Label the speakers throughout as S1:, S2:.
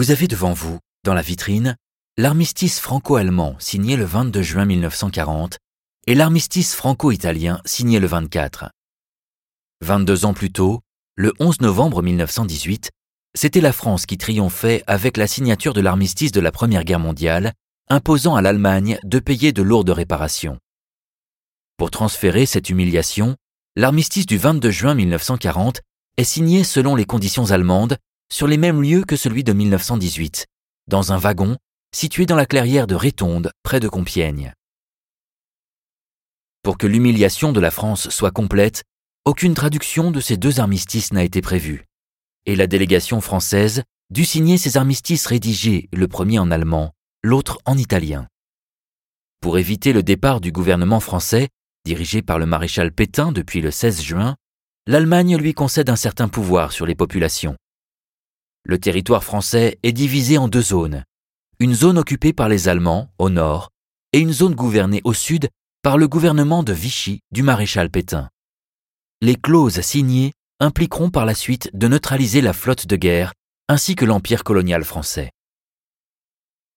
S1: Vous avez devant vous, dans la vitrine, l'armistice franco-allemand signé le 22 juin 1940 et l'armistice franco-italien signé le 24. 22 ans plus tôt, le 11 novembre 1918, c'était la France qui triomphait avec la signature de l'armistice de la Première Guerre mondiale, imposant à l'Allemagne de payer de lourdes réparations. Pour transférer cette humiliation, l'armistice du 22 juin 1940 est signé selon les conditions allemandes sur les mêmes lieux que celui de 1918, dans un wagon situé dans la clairière de Rétonde, près de Compiègne. Pour que l'humiliation de la France soit complète, aucune traduction de ces deux armistices n'a été prévue, et la délégation française dut signer ces armistices rédigés, le premier en allemand, l'autre en italien. Pour éviter le départ du gouvernement français, dirigé par le maréchal Pétain depuis le 16 juin, l'Allemagne lui concède un certain pouvoir sur les populations. Le territoire français est divisé en deux zones, une zone occupée par les Allemands au nord et une zone gouvernée au sud par le gouvernement de Vichy du maréchal Pétain. Les clauses signées impliqueront par la suite de neutraliser la flotte de guerre ainsi que l'empire colonial français.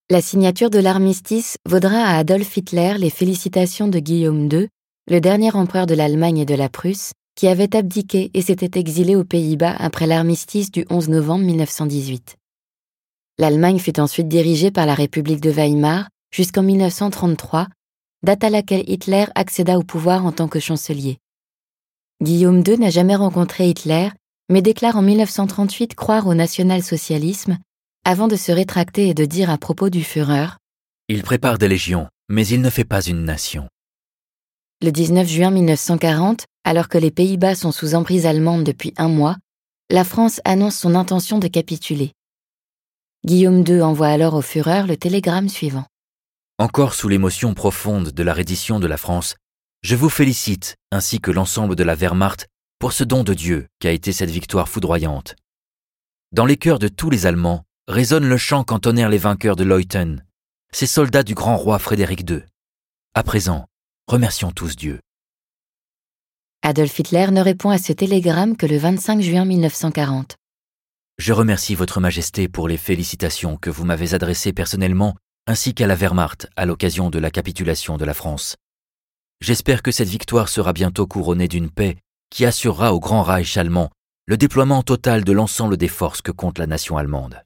S2: La signature de l'armistice vaudra à Adolf Hitler les félicitations de Guillaume II, le dernier empereur de l'Allemagne et de la Prusse, qui avait abdiqué et s'était exilé aux Pays-Bas après l'armistice du 11 novembre 1918. L'Allemagne fut ensuite dirigée par la République de Weimar jusqu'en 1933, date à laquelle Hitler accéda au pouvoir en tant que chancelier. Guillaume II n'a jamais rencontré Hitler, mais déclare en 1938 croire au national-socialisme, avant de se rétracter et de dire à propos du Führer
S1: Il prépare des légions, mais il ne fait pas une nation.
S2: Le 19 juin 1940, alors que les Pays-Bas sont sous emprise allemande depuis un mois, la France annonce son intention de capituler. Guillaume II envoie alors au Führer le télégramme suivant.
S1: Encore sous l'émotion profonde de la reddition de la France, je vous félicite, ainsi que l'ensemble de la Wehrmacht, pour ce don de Dieu qu'a été cette victoire foudroyante. Dans les cœurs de tous les Allemands résonne le chant qu'entonnèrent les vainqueurs de Leuthen, ces soldats du grand roi Frédéric II. À présent, remercions tous Dieu.
S2: Adolf Hitler ne répond à ce télégramme que le 25 juin 1940.
S1: Je remercie Votre Majesté pour les félicitations que vous m'avez adressées personnellement ainsi qu'à la Wehrmacht à l'occasion de la capitulation de la France. J'espère que cette victoire sera bientôt couronnée d'une paix qui assurera au Grand Reich allemand le déploiement total de l'ensemble des forces que compte la nation allemande.